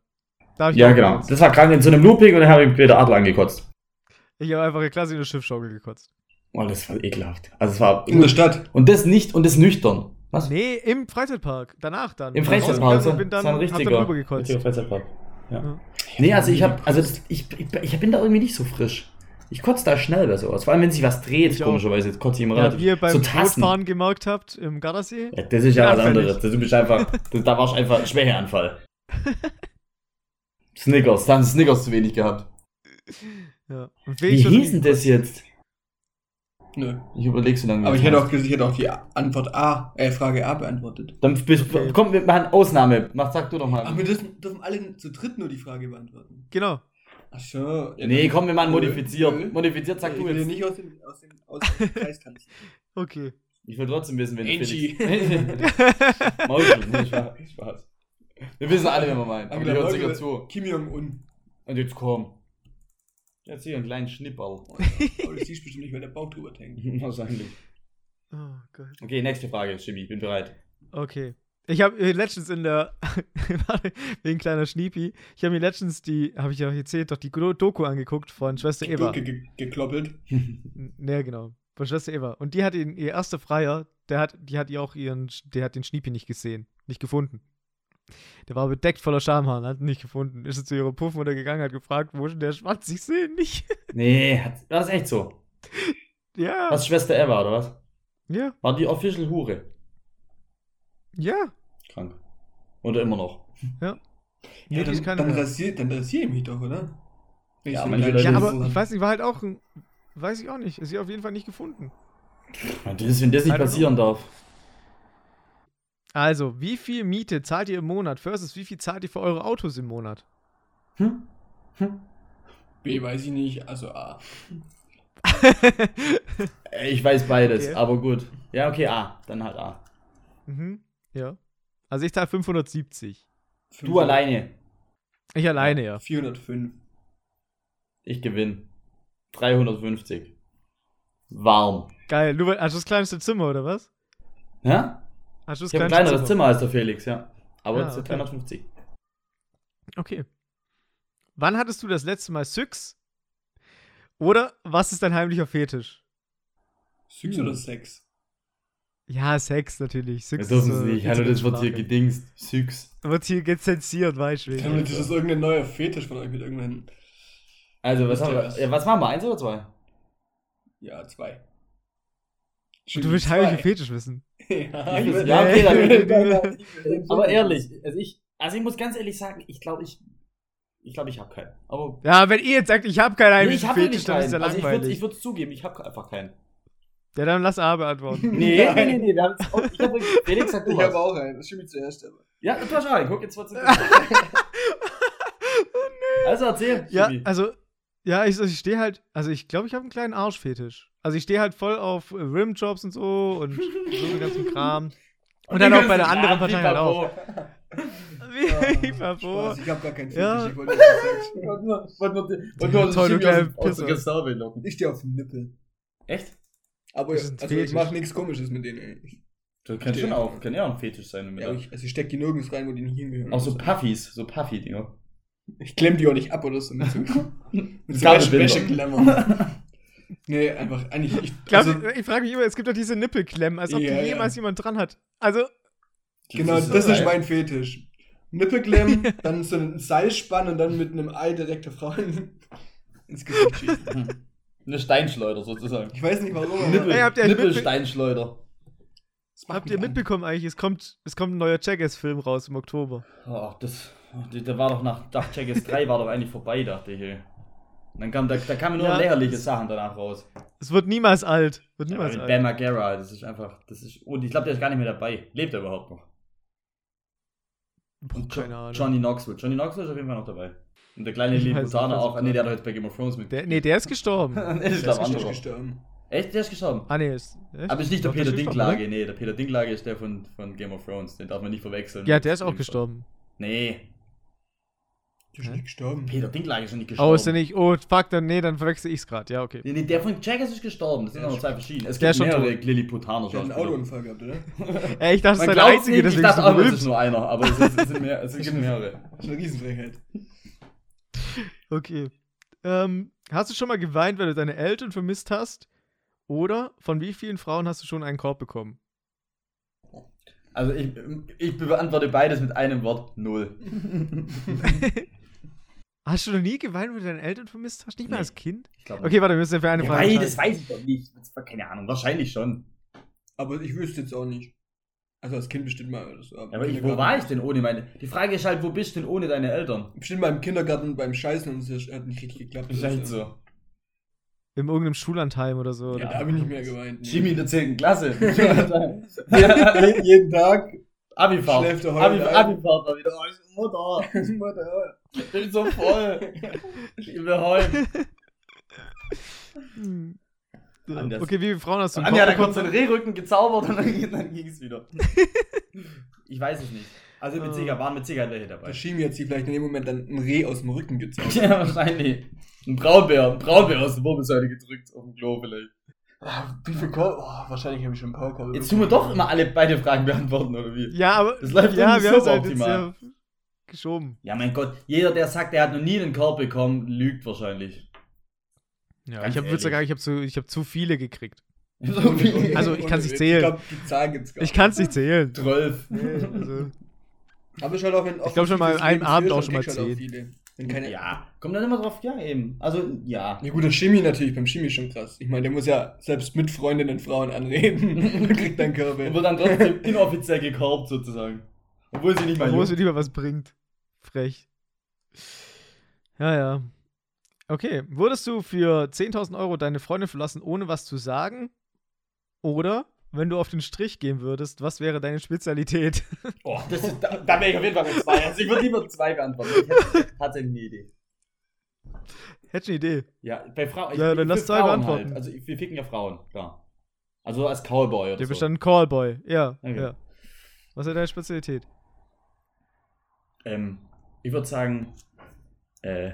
Ich Ja, genau. gekotzt. Das war krank in so einem Looping und dann habe ich Peter Adler angekotzt. Ich habe einfach eine Klasse in der Schiffsschaukel gekotzt. Oh, das war ekelhaft. Also es war. In der Stadt. Und das nicht und das nüchtern. Was? Nee, im Freizeitpark. Danach dann. Im Freizeitpark. und bin dann, das war ein hab dann richtiger, drüber gekotzt. richtiger Freizeitpark. Ja. Ja. Nee, also ich habe, also das, ich, ich, ich bin da irgendwie nicht so frisch. Ich kotze da schnell bei sowas. Vor allem, wenn sich was dreht, Ich komischerweise. Jetzt kotze ich immer Ja, relativ. wie ihr beim so. Bootfahren gemerkt habt im Gardasee. Ja, das ist ja was Anfällig. anderes. Du bist einfach, das, da warst du einfach ein Schwächeanfall. Snickers, da haben sie Snickers zu wenig gehabt. Ja. Wie hieß denn das jetzt? Nö. Ich überleg so lange. Aber ich hätte auch, ich hätte auch die Antwort A, äh, Frage A beantwortet. Dann Okay. komm, wir machen Ausnahme. Mach, sag du doch mal. Aber wir dürfen, dürfen alle zu dritt nur die Frage beantworten. Genau. Ach so. Ja, nee, dann- komm, wir machen Nö, modifiziert. nö. Modifiziert, sag ich du will jetzt. nicht aus dem, aus dem, aus dem Kreis tanzen. Okay. Ich will trotzdem wissen, wenn du Angie. Felix- Maulchen, nee, Spaß. Spaß. Wir wissen alle, wen wir meinen. Aber die hören sicher Merkel, zu. Kim Jong-un. Und jetzt komm. Jetzt hier einen kleinen Schnipperl. Aber das siehst bestimmt nicht, weil der Bauch drüber hängt. Wahrscheinlich. Oh Gott. Okay, nächste Frage, Jimmy. Ich bin bereit. Okay. Ich habe letztens in der, warte, wegen kleiner Schniepi, ich habe mir letztens die, habe ich ja erzählt, doch die Doku angeguckt von Schwester Eva. Ge ge gekloppelt. N- Ne, genau. Von Schwester Eva. Und die hat ihn, ihr erster Freier, der hat, die hat ihr auch ihren, der hat den Schniepi nicht gesehen, nicht gefunden. Der war bedeckt voller Schamhaaren, hat ihn nicht gefunden. Ist zu ihrer Puffmutter gegangen, hat gefragt, wo ist denn der Schwanz? Ich sehe ihn nicht. Nee, das echt so? ja. Was Schwester Eva, oder was? Ja. War die Official Hure? Ja. Krank. Oder immer noch? Ja, Ja, die dann, ist dann, rasier, dann rasier ich mich doch, oder? Ich Ja, manche Leute- Ja, aber ich weiß nicht, war halt auch ein, weiß ich auch nicht. Ist sie auf jeden Fall nicht gefunden. Ja, Das ist, wenn das nicht know. passieren darf. Also, wie viel Miete zahlt ihr im Monat versus wie viel zahlt ihr für eure Autos im Monat? Hm? Hm? B weiß ich nicht, also A. Ich weiß beides, Okay. aber gut. Ja, okay, A. Dann halt A. mhm. Ja. Also ich zahle 570. Du alleine. Ich alleine, ja. 405. Ich gewinne. 350. Warm. Geil. Du hast du das kleinste Zimmer, oder was? Ja? Hast du das Ich habe ein kleineres Zimmer als der Felix, ja. Aber Ja, es ist okay. 350. Okay. Wann hattest du das letzte Mal Syx? Oder was ist dein heimlicher Fetisch? Hm. oder Sex? Ja, Sex natürlich. Syx Das dürfen ist, sie nicht. Hallo, das wird hier gedingst. Süchs. Wird hier gezensiert, weißt du. Das ist irgendein neuer Fetisch von euch mit irgendeinem. Also, was haben wir? was? Ja, was machen wir? Eins oder zwei? Ja, zwei. Und du willst heimlichen Fetisch wissen. Ja, Ich will- ja, okay, dann- Aber ehrlich, also ich, also ich muss ganz ehrlich sagen, ich glaube, ich, ich glaube, ich habe keinen. Aber Ja, wenn ihr jetzt sagt, ich habe keinen nee, ich habe Fetisch, nicht dann ist keinen. ja Also ich würde langweilig. ich würd's zugeben, ich habe einfach keinen. ja, dann lass A beantworten. Nee, nee, nee, nee, wir haben jetzt auch, ich habe Felix sagt du Ich habe was. auch einen. Das stimmt zuerst, aber. Ja, du hast auch einen. Guck, jetzt wird's Also erzähl. Ja, also, ja, ich, ich stehe halt, also ich glaube, ich habe einen kleinen Arschfetisch. Also ich stehe halt voll auf Rimjobs und so und so den ganzen Kram. Und dann auch bei der anderen Partei halt auch. Wie Papo. Spaß, ich habe gar keinen Ja. Fetisch. Ich wollte nur. Und nur, und nur, und nur Toll, aus, aus. Gestabe locken. Ich stehe auf den Nippel. Echt? Aber also ich mache nichts komisches mit denen. ey. Ich, Das kann schon auch, kann ja auch ein Fetisch sein. ja, ich, also ich steck die nirgends rein, wo die nicht hingehören. auch so Puffys, so Puffy-Dinger. Ich klemm die auch nicht ab oder so. Mit so, mit so Kabelbinder. Wäscheklemmer. Nee, einfach, eigentlich. Ich, also, ich frage mich immer, es gibt doch diese Nippelklemmen, als ob Ja, die jemals jemand dran hat. Also, genau, das ist mein Fetisch. Nippelklemmen, dann so ein Seilspann und dann mit einem Ei direkt der Frau in- ins Gesicht schießen. Eine Steinschleuder sozusagen. Ich weiß nicht warum, Nippel, Ey, habt ihr Nippelsteinschleuder. habt ihr mich an. mitbekommen eigentlich, es kommt, es kommt ein neuer Jackass-Film raus im Oktober. Oh, das, der war doch nach Dach Checkers 3 war doch eigentlich vorbei, dachte ich. Ey. Und Dann kam, da, da kamen nur Ja. lächerliche Sachen danach raus. Es wird niemals alt. Wird Ja, niemals mit alt. Margera, das ist einfach, das ist, und ich glaube, der ist gar nicht mehr dabei. Lebt er überhaupt noch? Boah, keine Ahnung. Johnny Knoxville. Johnny Knoxville ist auf jeden Fall noch dabei. Und der kleine Ich was auch. ich Ah, nee, der hat grad- heute bei Game of Thrones mit. Der, nee, der ist gestorben. der ist, Der glaube anderer. gestorben. Echt? Der ist gestorben? ah, nee, ist. echt? Aber ist nicht der Doch, der Peter Dinklage, nee, der Peter Dinklage ist der von, von Game of Thrones, den darf man nicht verwechseln. Ja, der ist auch gestorben. Nee, Der ist Hä? nicht gestorben. Peter Dinklage ist schon nicht gestorben. Oh, ist der nicht. Oh, fuck, dann, nee, dann verwechsel ich's gerade. Ja, okay. Nee, nee, der von Jaggers ist gestorben, das sind Der noch ist- zwei verschiedene. Es der gibt ist schon mehrere tot. Lilliputaner Der hat einen. Autounfall gehabt, oder? Ey, ich dachte, das Man ist der einzige, nicht, ich deswegen dachte so auch, es ist nur einer, aber es, ist, es, sind mehr, es gibt mehrere. Das ist eine Riesenfrechheit. Okay. Ähm, hast du schon mal geweint, weil du deine Eltern vermisst hast? Oder von wie vielen Frauen hast du schon einen Korb bekommen? Also ich, ich beantworte beides mit einem Wort, null. Hast du noch nie geweint, wenn du deine Eltern vermisst hast? Nicht mal Nee. als Kind? Ich glaube Okay, warte, wir müssen ja für eine ja, Frage. nein, das weiß ich doch nicht. Das war keine Ahnung. Wahrscheinlich schon. Aber ich wüsste jetzt auch nicht. Also als Kind bestimmt mal. so, Ja, aber ich, wo war ich denn ohne meine. Die Frage ist halt, wo bist du denn ohne deine Eltern? Bestimmt mal im Kindergarten beim Scheißen und es hat nicht richtig geklappt. Ist oder echt so. In irgendeinem Schullandheim oder so. Ja, oder? da habe ich nicht mehr geweint. nee. Jimmy in der 10. Klasse. Je- Jeden Tag. Abifahrt. Schläft er Abi, heute ein. Abifahrt war wieder. Oh, ich- Mutter, Mutter. ich bin so voll. Ich will heulen. Hm. Anders. Okay, wie viele Frauen hast du im Anja hat kurz den? Rehrücken gezaubert und dann, dann ging es wieder. Ich weiß es nicht. Also mit Sicherheit waren mit Sicherheit welche dabei. Der Schimi hat sie vielleicht in dem Moment dann ein Reh aus dem Rücken gezaubert. Ja, wahrscheinlich. Ein Braunbär, ein Braunbär aus der Wirbelsäule gedrückt auf dem Klo vielleicht. Wie viel Korb? Oh, wahrscheinlich habe ich schon ein paar Korb. Jetzt tun wir doch immer alle beide Fragen beantworten, oder wie? Ja, aber. Das läuft ja, wir haben es super halt optimal. ja geschoben. Ja, mein Gott, jeder, der sagt, er hat noch nie einen Korb bekommen, lügt wahrscheinlich. Ja, Ganz ich habe sagen, ich habe zu, ich hab zu viele gekriegt. So viel. Also, ich kann's nicht Ich zählen. glaube, die Zahl gibt's gar Ich kann es nicht zählen. Zwölf. Nee, also, Aber ich halt auch, wenn Ich glaub schon mal Leben Abend führst, auch schon mal halt zehn. Wenn keine, Ja, kommt dann immer drauf, ja eben. Also, ja. Ja gut, der Chemie natürlich, beim Chemie schon krass. Ich meine, der muss ja selbst mit Freundinnen Frauen anreden und kriegt dann Und Körbe. wird dann trotzdem inoffiziell gekorbt sozusagen. Obwohl sie nicht mal juckt. mir lieber was bringt. Frech. Ja, ja. Okay, würdest du für 10.000 Euro deine Freundin verlassen, ohne was zu sagen? Oder, wenn du auf den Strich gehen würdest, was wäre deine Spezialität? Oh, das ist, da, da wäre ich auf jeden Fall mit zwei. Also ich würde lieber zwei beantworten. Ich hätte tatsächlich eine Idee. Hätte eine Idee. Ja, bei Frauen. Ja, dann lass zwei Frauen beantworten. Halt. Also wir ficken ja Frauen, klar. Also als Cowboy oder Der so. bestand ein Callboy. Ja, Okay. ja. Was ist deine Spezialität? Ähm, ich würde sagen, äh,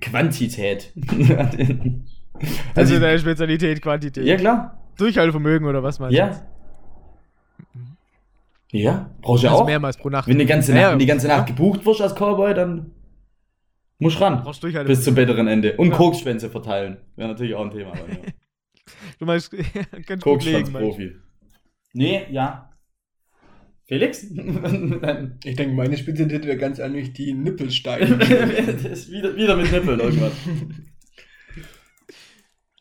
Quantität. Also also, deine Spezialität, Quantität. ja klar. Durchhaltevermögen oder was meinst du? Ja. Ja, brauchst du ja Also auch. mehrmals pro Nacht. Wenn die ganze Ja, Nacht, wenn die ganze ja. Nacht gebucht wirst als Cowboy, dann musst du ran. Brauchst Durchhaltevermögen. Bis zum bitteren Ende. Und Ja. Koksschwänze verteilen. Wäre natürlich auch ein Thema. Du meinst, ganz. Koksschwanzprofi. Nee, ja. Felix? Ich denke, meine Spezialität wäre ganz ehrlich die Nippelsteine. wieder, wieder mit Nippeln irgendwas.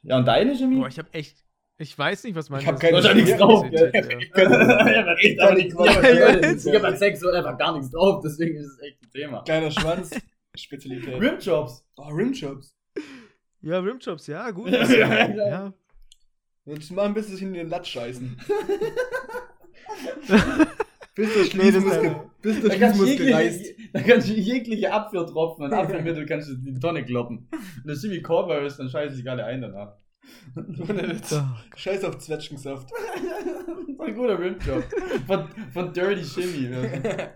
Ja, und deine Chemie? Boah, ich hab echt. Ich weiß nicht, was meine Ich hab keine Spezialität. drauf, ja. ja, riecht aber nichts drauf. Ich hab an Sex so einfach gar nichts drauf, deswegen ist es echt ein Thema. Kleiner Schwanz. Spezialität. Rimjobs. Oh, Rimjobs. Ja, Rimjobs, ja, gut. Ja, ja, ja. ja. Jetzt machen, bis es in den Latz scheißen. bis der Nee, Schließmuskel, ist- bis der Da kannst, du Schließmuskel reißt. jegliche, da kannst du jegliche Abführtropfen und Abführmittel kannst du in die Tonne kloppen. Wenn das Jimmy Cowboy ist, dann scheiße sich alle ein danach. Ohne Witz. Scheiß auf Zwetschgensaft. Das war ein guter Rimjob. Von, von Dirty Shimmy.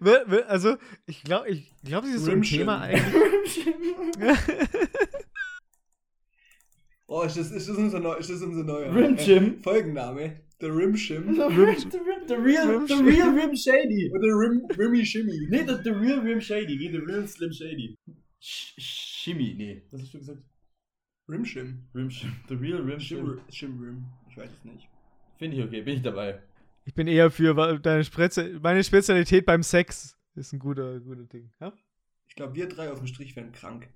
wer- Also, ich glaube, ich glaub, das ist so ein. Thema eigentlich. Oh, ist das, ist das unser, neu, ist das unser neuer Rimshim? äh, Folgenname? The, Rim, the, Rim, the, real, the real Rim Shady. Oder Rim, Rimmy Shimmy. Nee, the, the real Rim Shady. Wie the real Slim Shady. Sh Shimmy, nee. Was hast du gesagt? Rimshim. Rim Shim. The real Rim Shim, Shim. Shim Rim. Ich weiß es nicht. Finde ich okay, bin ich dabei. Ich bin eher für deine Spezi meine Spezialität beim Sex. Ist ein guter, guter Ding. Ja? Ich glaube, wir drei auf dem Strich wären krank.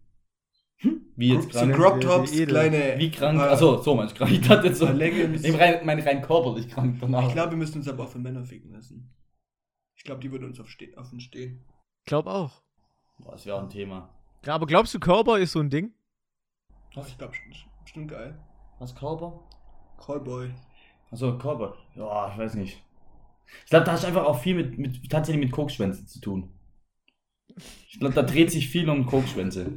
Wie jetzt so krank? Crop Tops, Edel. kleine. Wie krank? paar- Achso, so manch krank. Ich dachte jetzt so. Leggings. Ich rein, mein rein körperlich krank danach. Ich glaube, wir müssen uns aber auch für Männer ficken lassen. Ich glaube, die würden uns auf, ste auf uns stehen. Glaub auch. Boah, das wäre auch ein Thema. Ja, aber glaubst du, Cowboy ist so ein Ding? Ich glaube, bestimmt geil. Was, Körper? Callboy. Achso, Körper. Ja, ich weiß nicht. Ich glaube, da hast du einfach auch viel mit, mit tatsächlich mit Kokschwänzen zu tun. Ich glaube, da dreht sich viel um Kokschwänze.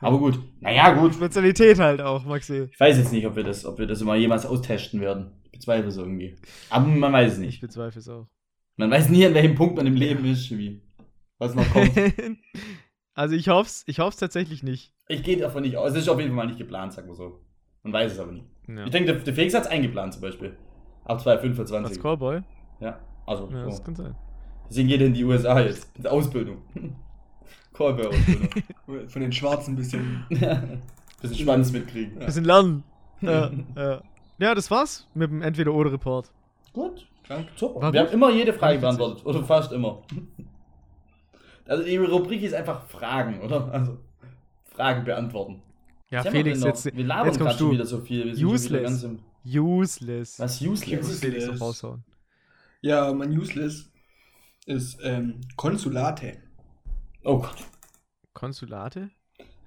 Aber gut. Naja, gut. Spezialität halt auch, Maxi. Ich weiß jetzt nicht, ob wir das, ob wir das immer jemals austesten werden. Ich bezweifle es irgendwie. Aber man weiß es Ich nicht. bezweifle es auch. Man weiß nie, an welchem Punkt man im Leben ist, wie. Was noch kommt. also ich hoff's, ich hoff's tatsächlich nicht. Ich gehe davon nicht aus. Es ist auf jeden Fall mal nicht geplant, sagen wir so. Man weiß es aber nicht. Ja. Ich denke, der, der Felix hat es eingeplant zum Beispiel. Ab 2025. Als Cowboy? Ja, also Ja, das so. kann sein. Deswegen geht er in die USA jetzt. In der Ausbildung. Callboy-Ausbildung. Von den Schwarzen ein bisschen. Bisschen Schwanz mitkriegen. Bisschen lernen. ja, ja. ja, das war's mit dem Entweder-Oder-Report. Gut. Krank. Super. War Wir gut. haben immer jede Frage beantwortet. Oder fast immer. Also die Rubrik ist einfach Fragen, oder? Also Fragen beantworten. Ja, Was Felix, wir jetzt, wir labern jetzt gerade kommst schon du. wieder so viel. Wir sind Useless. ganz im- Useless. Was useless? muss Felix noch raushauen. Ja, mein Useless ist ähm, Konsulate. Oh Gott. Konsulate?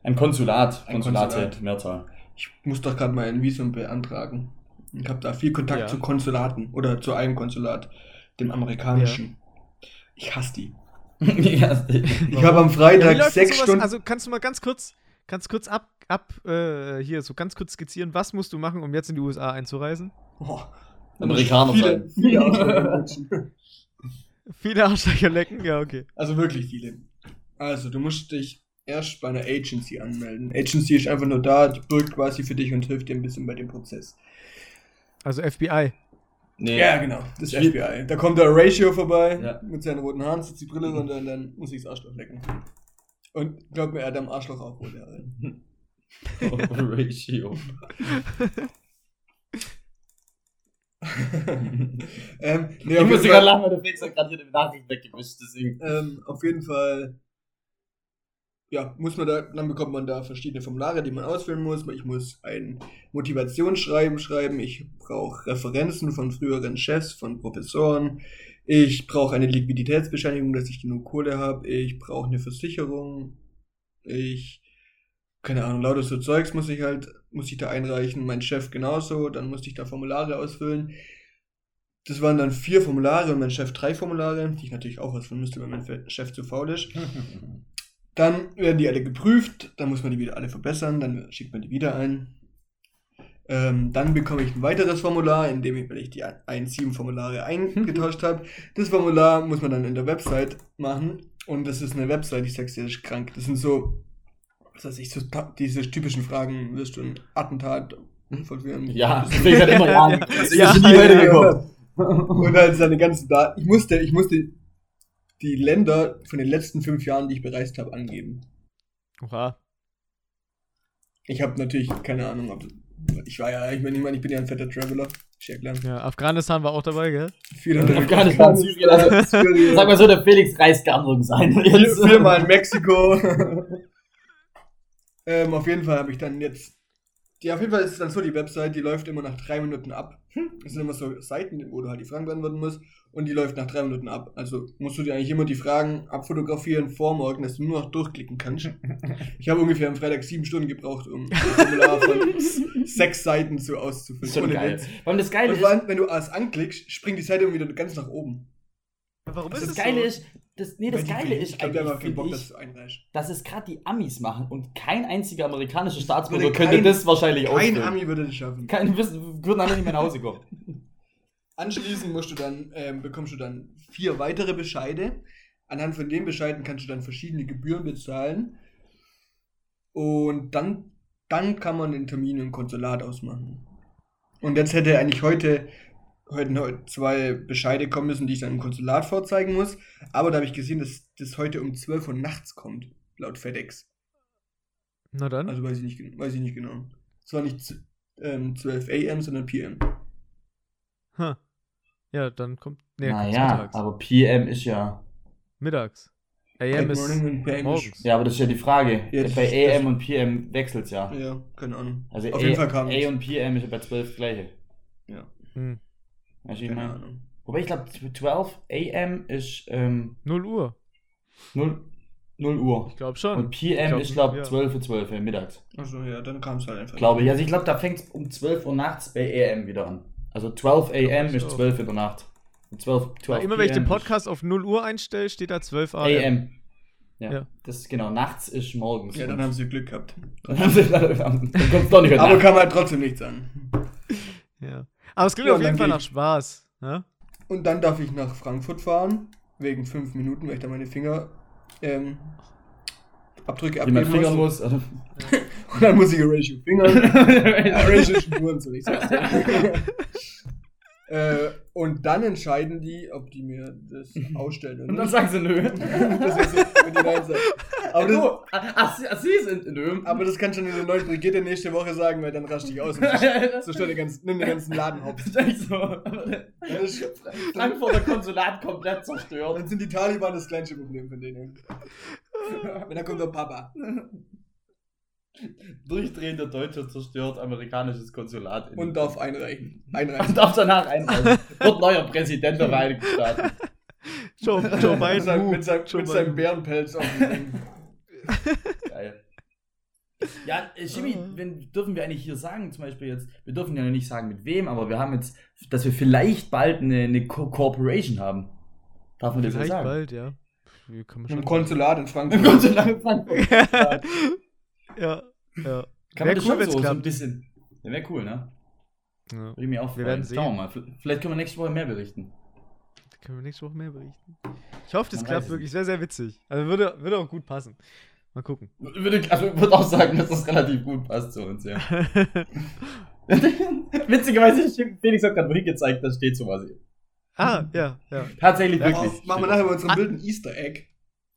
Ein Konsulat. Ein Konsulate, Konsulat. Mehrzahl. Ich muss doch gerade mal ein Visum beantragen. Ich habe da viel Kontakt Ja. zu Konsulaten oder zu einem Konsulat, dem amerikanischen. Ich hasse die. Ja, Ich habe am Ja, Freitag läuft sechs sowas? Stunden. Also kannst du mal ganz kurz, ganz kurz ab, ab äh, hier so ganz kurz skizzieren, was musst du machen, um jetzt in die USA einzureisen? Oh, Amerikaner viele, sein. viele Arschlöcher. Viele Arschlöcher lecken? Ja, okay. Also wirklich viele. Also, du musst dich erst bei einer Agency anmelden. Agency ist einfach nur da, die bürgt quasi für dich und hilft dir ein bisschen bei dem Prozess. Also FBI. Nee. Ja, genau. Das ist Wie- FBI. Da kommt der Ratio vorbei Ja. mit seinen roten Haaren, zieht die Brille runter und dann muss ich das Arschloch lecken. Und glaub mir, er hat am Arschloch auch rote Haare. Ratio. ähm, nee, Ich muss sogar lachen, weil der Felix hat gerade hier die Nachricht weggewischt, deswegen. ähm, auf jeden Fall, ja, muss man da, dann bekommt man da verschiedene Formulare, die man ausfüllen muss. Ich muss ein Motivationsschreiben schreiben, ich brauche Referenzen von früheren Chefs, von Professoren, ich brauche eine Liquiditätsbescheinigung, dass ich genug Kohle habe, ich brauche eine Versicherung, ich, keine Ahnung, lauter so Zeugs muss ich halt, muss ich da einreichen, mein Chef genauso, dann musste ich da Formulare ausfüllen. Das waren dann vier Formulare und mein Chef drei Formulare, die ich natürlich auch ausfüllen müsste, weil mein Chef zu faul ist. Dann werden die alle geprüft, dann muss man die wieder alle verbessern, dann schickt man die wieder ein. Ähm, dann bekomme ich ein weiteres Formular, in dem ich, weil ich die ein, sieben Formulare eingetauscht habe. Das Formular muss man dann in der Website machen. Und das ist eine Website, ich sag's dir, das ist krank. Das sind so, was weiß ich, so diese typischen Fragen, wirst du ein Attentat vollführen? Ja, Felix hat immer ja. Ja. ja. nie weitergekommen. Und halt seine ganzen Daten. Ich musste, ich musste die Länder von den letzten fünf Jahren, die ich bereist habe, angeben. Oha. Ich habe natürlich keine Ahnung, ob ich war ja, ich meine, ich, mein, ich bin ja ein fetter Traveler. Ja Afghanistan war auch dabei, gell? Viel Afghanistan, Syrien, also, Syrien. Sag mal so, der Felix reist gern nirgends ein. Vier- Viermal in Mexiko. ähm, auf jeden Fall habe ich dann jetzt. Ja, auf jeden Fall ist es dann so, die Website, die läuft immer nach drei Minuten ab. Es sind immer so Seiten, wo du halt die Fragen beantworten musst. Und die läuft nach drei Minuten ab. Also musst du dir eigentlich immer die Fragen abfotografieren vor morgen, dass du nur noch durchklicken kannst. Ich habe ungefähr am Freitag sieben Stunden gebraucht, um ein Formular von sechs Seiten so auszufüllen. Schon Ohne geil. Allem das Geile Und ist, vor allem, wenn du alles anklickst, springt die Seite immer wieder ganz nach oben. Warum das Geile ist, das, nee, das Geile ist ich eigentlich, Bock, dass ich, du einreichst. dass es gerade die Amis machen und kein einziger amerikanischer Staatsbürger könnte kein- das wahrscheinlich Kein ausfüllen. Ami würde das schaffen. Kein, würden alle nicht mehr nach Hause kommen. Anschließend musst du dann, ähm, bekommst du dann vier weitere Bescheide. Anhand von den Bescheiden kannst du dann verschiedene Gebühren bezahlen. Und dann, dann kann man den Termin im Konsulat ausmachen. Und jetzt hätte eigentlich heute, heute zwei Bescheide kommen müssen, die ich dann im Konsulat vorzeigen muss. Aber da habe ich gesehen, dass das heute um 12 Uhr nachts kommt, laut FedEx. Na dann. Also weiß ich nicht, weiß ich nicht genau. Es war nicht ähm, 12 AM, sondern PM. Ha. Ja, dann kommt. Nee, naja, aber PM ist ja. Mittags. AM ist morgens. Ja, aber das ist ja die Frage. Ja, das bei AM und PM wechselt es ja. Ja, keine Ahnung. Also Auf A, jeden Fall kam A und PM ist ja bei 12 das gleiche. Ja, Hm. Weißt du, ich keine meine? Ahnung. Wobei ich glaube, 12 AM ist ähm, 0 Uhr. 0, 0 Uhr. Ich glaube schon. Und PM Ich glaub, ist, glaube ja. ich, 12 Uhr 12 Uhr mittags. Achso, ja, dann kam es halt einfach. Glaube ich. Also ich glaube, da fängt es um 12 Uhr nachts bei AM wieder an. Also 12 AM ist auch. 12 in der Nacht. Und 12, 12 Weil immer wenn ich den Podcast auf 0 Uhr einstelle, steht da 12 ist AM. AM. Ja, Ja. das ist genau. Nachts ist morgens. Ja, dann haben sie Glück gehabt. dann haben sie dann kommt es doch nicht Aber Nacht. kam halt trotzdem nichts an. Ja. Aber es klingt Ja, auf jeden dann Fall nach Spaß. Ja? Und dann darf ich nach Frankfurt fahren, wegen fünf Minuten, weil ich da meine Finger ähm, Abdrücke man abgeben muss. muss. Also, Und dann muss ich Ratio fingern. Ja, Ratio Spuren, so ich sag's. Äh, und dann entscheiden die, ob die mir das ausstellen oder Und dann sagen sie nö. das ist so, wenn die Nein sagen. Aber das, Oh, ach, sie, ach, sie sind nö. aber das kann schon in der neuen Brigitte nächste Woche sagen, weil dann raste ich aus und so so stell den ganzen, nimm den ganzen Laden hops. So. Frankfurter Konsulat komplett zerstört. Dann sind die Taliban das kleinste Problem von denen. Wenn dann kommt der Papa. Durchdrehender Deutscher zerstört amerikanisches Konsulat. in- Und darf einreichen. Und Einreichen. darf danach einreisen. Wird neuer Präsident der Vereinigten Staaten. Joe, Joe Mit Biden. seinem, uh, mit seinem, Joe mit seinem Biden. Bärenpelz auf dem Ding. Geil. Ja, äh, Jimmy, wenn, dürfen wir eigentlich hier sagen, zum Beispiel jetzt, wir dürfen ja nicht sagen mit wem, aber wir haben jetzt, dass wir vielleicht bald eine, eine Co Corporation haben. Darf man das ja Vielleicht sagen? bald, ja. Im schon. Konsulat in Im Frankfurt. Konsulat in Frankfurt. ja, ja. Kann Wär man das cool, schon so, so ein klappt. bisschen. Ja, wäre cool, ne? ja. Würde ich mir auch Wir werden Schauen wir sehen. mal. Vielleicht können wir nächste Woche mehr berichten. Können wir nächste Woche mehr berichten. Ich hoffe, das Man klappt wirklich. Wäre sehr witzig. Also würde, würde auch gut passen. Mal gucken. Würde, also ich würde auch sagen, dass das relativ gut passt zu uns, ja. Witzigerweise, ich- Felix hat gerade wohin gezeigt, da steht sowas. ah, ja, ja. Tatsächlich Ja, wirklich. Auf, machen wir nachher bei unserem Ah. Bild ein Easter Egg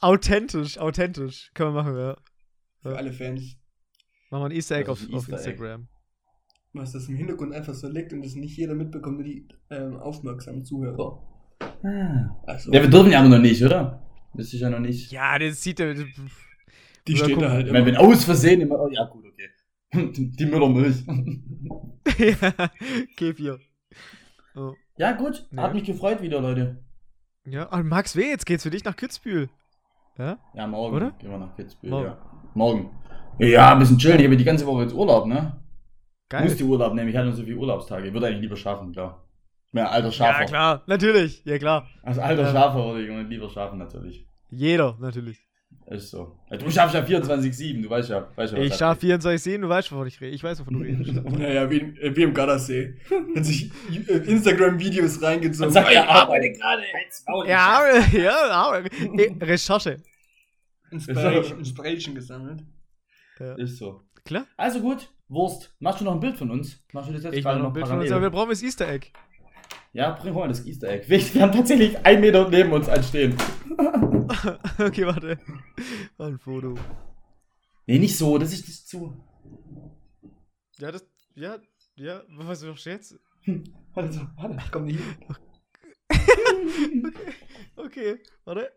Authentisch, authentisch. Können wir machen, ja. für alle Fans. Machen wir ein Easter Egg Das auf, auf Easter Egg. Instagram. Was das im Hintergrund einfach so liegt und das nicht jeder mitbekommt, nur die ähm, aufmerksamen Zuhörer. Ah. Also, Ja, wir dürfen ja aber noch nicht, oder? Das ist ja noch nicht. Ja, das sieht er. die oder steht da halt Ich meine, wenn immer. aus Versehen immer. Oh, ja, gut, okay. Die Müllermilch. ja, Kefir. Oh. ja, gut. Nee. Hat mich gefreut wieder, Leute. Ja, und Max W., jetzt geht's für dich nach Kitzbühel. Ja? Ja, morgen. Oder? Gehen wir nach Kitzbühel, Morgen. ja. Morgen. Ja, ein bisschen chillen. Ich habe die ganze Woche jetzt Urlaub, ne? Geil. Muss die Urlaub nehmen. Ich hatte nur so viele Urlaubstage. Ich würde eigentlich lieber schaffen, klar. Ja, alter Schafer. ja, klar, natürlich. Ja, klar. Als alter Ja. Schafer würde ich lieber schaffen, natürlich. Jeder, natürlich. Ist so. Ja, Du schaffst ja 24-7, du weißt ja. Weißt ja was Ich schaff 24 du weißt, wovon ich rede. Ich weiß, wovon du redest. Naja, wie, im- wie im Gardasee. Hat sich Instagram-Videos reingezogen. Und sagt, er arbeitet gerade. ja, ja, eh, Recherche. Inspiration, Inspiration gesammelt. Ist so. Klar. Also gut, Wurst. Machst du noch ein Bild von uns? Machst du das jetzt Ich gerade mache noch ein Bild von uns, aber wir brauchen das Easter Egg. Ja, bring mal das Easter Egg. Wir haben tatsächlich einen Meter neben uns anstehen. okay, warte. Ein Foto. Nee, nicht so, das ist das zu. Ja, das. Ja, ja, was machst du jetzt? Warte, so, warte. Komm nicht. Okay, warte.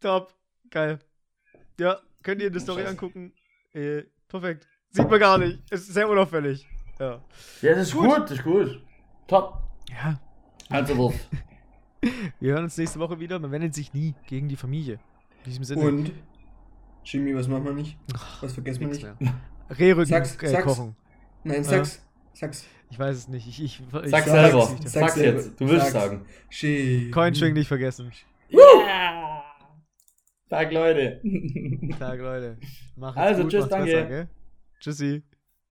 Top. Geil. Ja, könnt ihr in der Story Scheiße. angucken. Äh, perfekt. Sieht man gar nicht. Ist sehr unauffällig. Ja. Ja, das ist gut, das ist gut. Top. Ja. Also Wurst. Wir hören uns nächste Woche wieder. Man wendet sich nie gegen die Familie. In diesem Sinne. Und, Jimmy, was machen wir nicht? Was vergessen wir nicht? Rehrücken Sag's- äh, sag's. kochen. Nein, sag's. Sag's. Ich weiß es nicht. Ich, ich, ich Sag sag's selber. nicht. Sag's Sag's selber. jetzt. Du willst Sag's. sagen. Shit. Coinstring nicht vergessen. Ja! Tag, Leute. Tag, Leute. Macht's Also, gut, tschüss, danke. besser? Tschüssi.